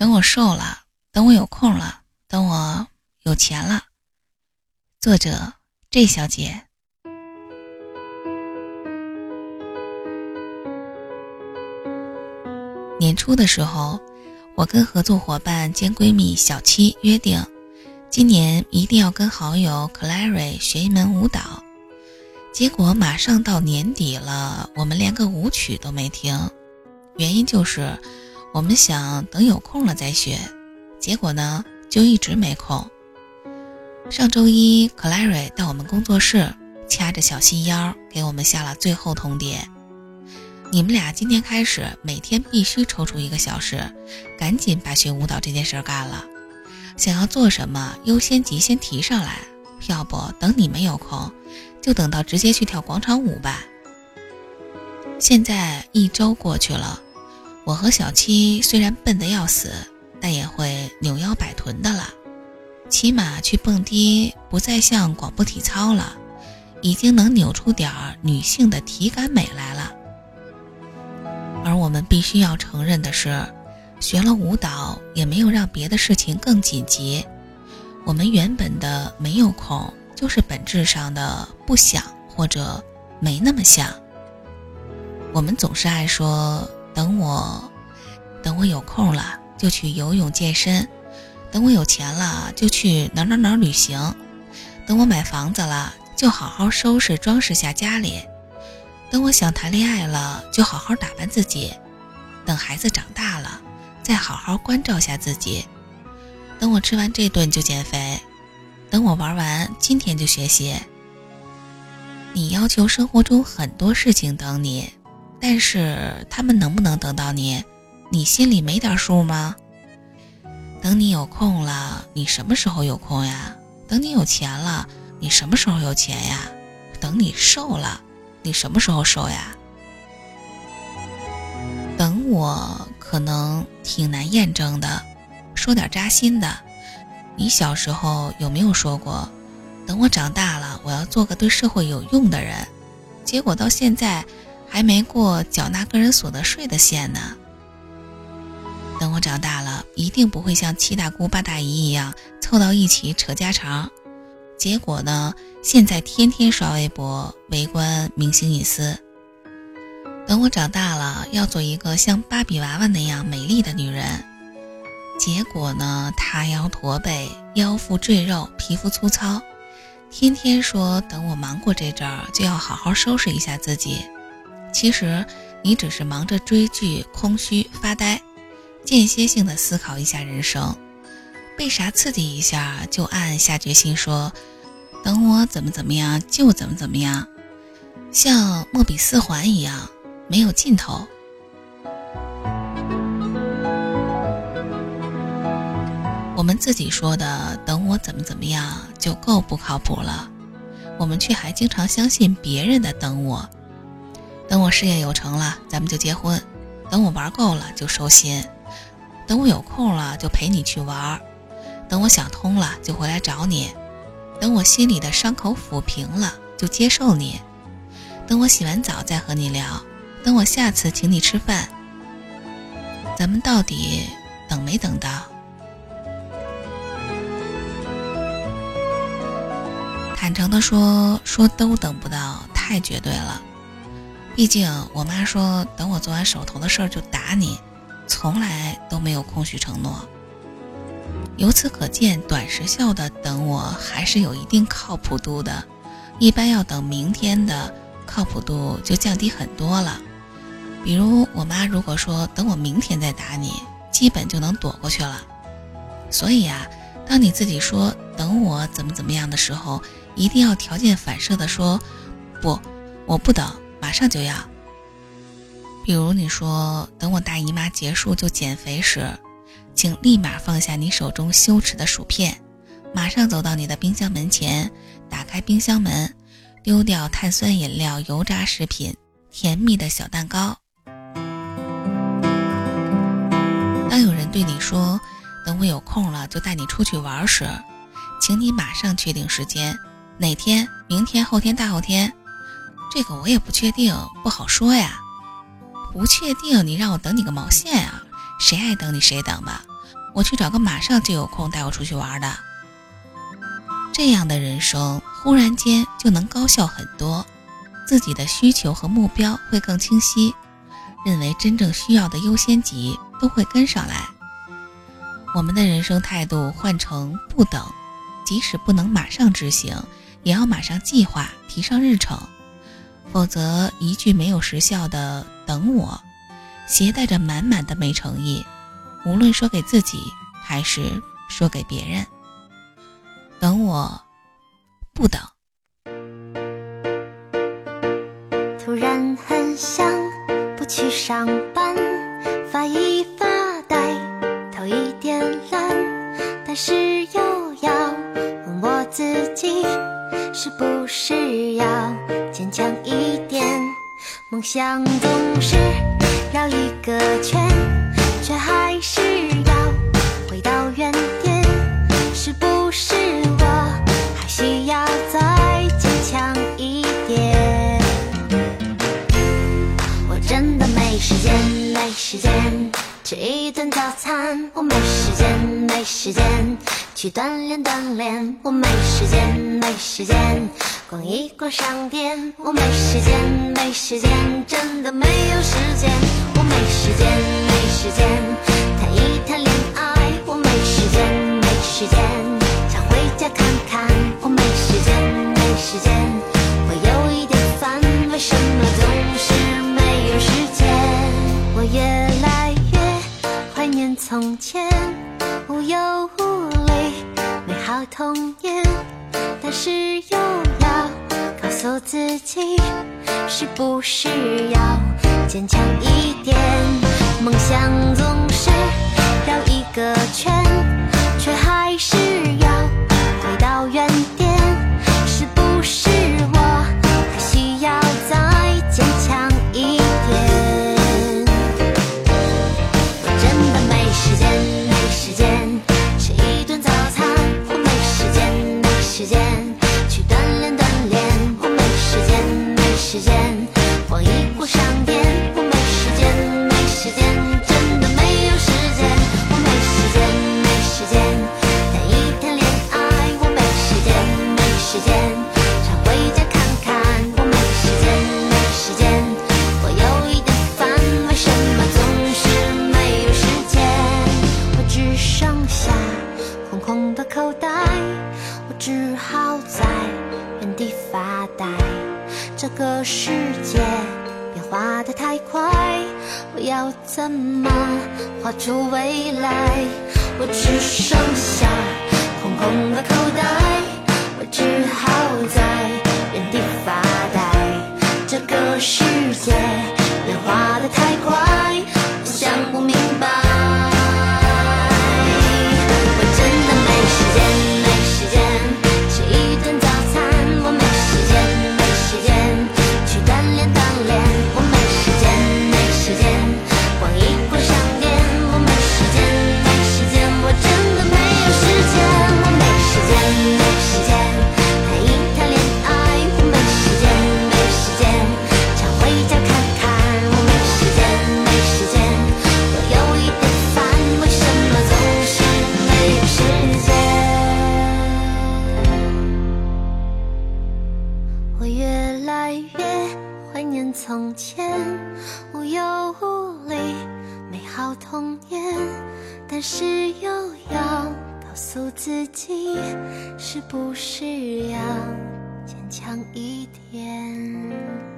等我瘦了，等我有空了，等我有钱了。作者：J 小姐。年初的时候，我跟合作伙伴兼闺蜜小七约定，今年一定要跟好友 Clary 学一门舞蹈。结果马上到年底了，我们连个舞曲都没听。原因就是我们想等有空了再学，结果呢就一直没空。上周一，Clary 到我们工作室，掐着小七腰，给我们下了最后通牒。你们俩今天开始，每天必须抽出一个小时，赶紧把学舞蹈这件事干了。想要做什么，优先级先提上来，要不等你们有空，就等到直接去跳广场舞吧。现在一周过去了，我和小七虽然笨得要死，但也会扭腰摆臀的了。起码去蹦迪不再像广播体操了，已经能扭出点儿女性的体感美来了。而我们必须要承认的是，学了舞蹈也没有让别的事情更紧急。我们原本的没有空，就是本质上的不想或者没那么想。我们总是爱说等我，等我有空了就去游泳健身，等我有钱了就去哪哪哪旅行，等我买房子了就好好收拾装饰下家里。等我想谈恋爱了，就好好打扮自己；等孩子长大了，再好好关照下自己；等我吃完这顿就减肥；等我玩完今天就学习。你要求生活中很多事情等你，但是他们能不能等到你？你心里没点数吗？等你有空了，你什么时候有空呀？等你有钱了，你什么时候有钱呀？等你瘦了。你什么时候瘦呀？等我可能挺难验证的，说点扎心的。你小时候有没有说过，等我长大了，我要做个对社会有用的人？结果到现在还没过缴纳个人所得税的线呢。等我长大了，一定不会像七大姑八大姨一样凑到一起扯家常。结果呢？现在天天刷微博，围观明星隐私。等我长大了，要做一个像芭比娃娃那样美丽的女人。结果呢，塌腰驼背，腰腹赘肉，皮肤粗糙。天天说等我忙过这阵儿，就要好好收拾一下自己。其实你只是忙着追剧，空虚发呆，间歇性的思考一下人生，被啥刺激一下，就暗下决心说。等我怎么怎么样就怎么怎么样，像莫比斯环一样没有尽头。我们自己说的“等我怎么怎么样”就够不靠谱了，我们却还经常相信别人的“等我”。等我事业有成了，咱们就结婚；等我玩够了就收心；等我有空了就陪你去玩；等我想通了就回来找你。等我心里的伤口抚平了，就接受你；等我洗完澡再和你聊；等我下次请你吃饭。咱们到底等没等到？坦诚的说，说都等不到，太绝对了。毕竟我妈说，等我做完手头的事儿就打你，从来都没有空虚承诺。由此可见，短时效的等我还是有一定靠谱度的，一般要等明天的，靠谱度就降低很多了。比如我妈如果说等我明天再打你，基本就能躲过去了。所以啊，当你自己说等我怎么怎么样的时候，一定要条件反射的说，不，我不等，马上就要。比如你说等我大姨妈结束就减肥时。请立马放下你手中羞耻的薯片，马上走到你的冰箱门前，打开冰箱门，丢掉碳酸饮料、油炸食品、甜蜜的小蛋糕。当有人对你说“等我有空了就带你出去玩”时，请你马上确定时间，哪天？明天、后天、大后天？这个我也不确定，不好说呀。不确定，你让我等你个毛线啊！谁爱等你谁等吧，我去找个马上就有空带我出去玩的。这样的人生忽然间就能高效很多，自己的需求和目标会更清晰，认为真正需要的优先级都会跟上来。我们的人生态度换成不等，即使不能马上执行，也要马上计划提上日程，否则一句没有时效的“等我”。携带着满满的没诚意，无论说给自己还是说给别人。等我，不等。突然很想不去上班，发一发呆，头一点懒，但是又要问我自己，是不是要坚强一点？梦想总是。绕一个圈，却还是要回到原点。是不是我还需要再坚强一点？我真的没时间，没时间吃一顿早餐。我没时间，没时间去锻炼锻炼。我没时间，没时间逛一逛商店。我没时间，没时间，真的没有时间。我没时间，没时间谈一谈恋爱。我没时间，没时间想回家看看。我没时间，没时间我有一点烦，为什么总是没有时间？我越来越怀念从前，无忧无虑，美好童年。但是又要告诉自己，是不是要？坚强一点，梦想总是绕一个圈，空的口袋，我只好在原地发呆这个世界变化的太快，我要怎么画出未来？我只剩下空空的口袋，我只好在原地发呆。这个世界变化的太快，无忧无虑美好童年但是又要告诉自己是不是要坚强一点？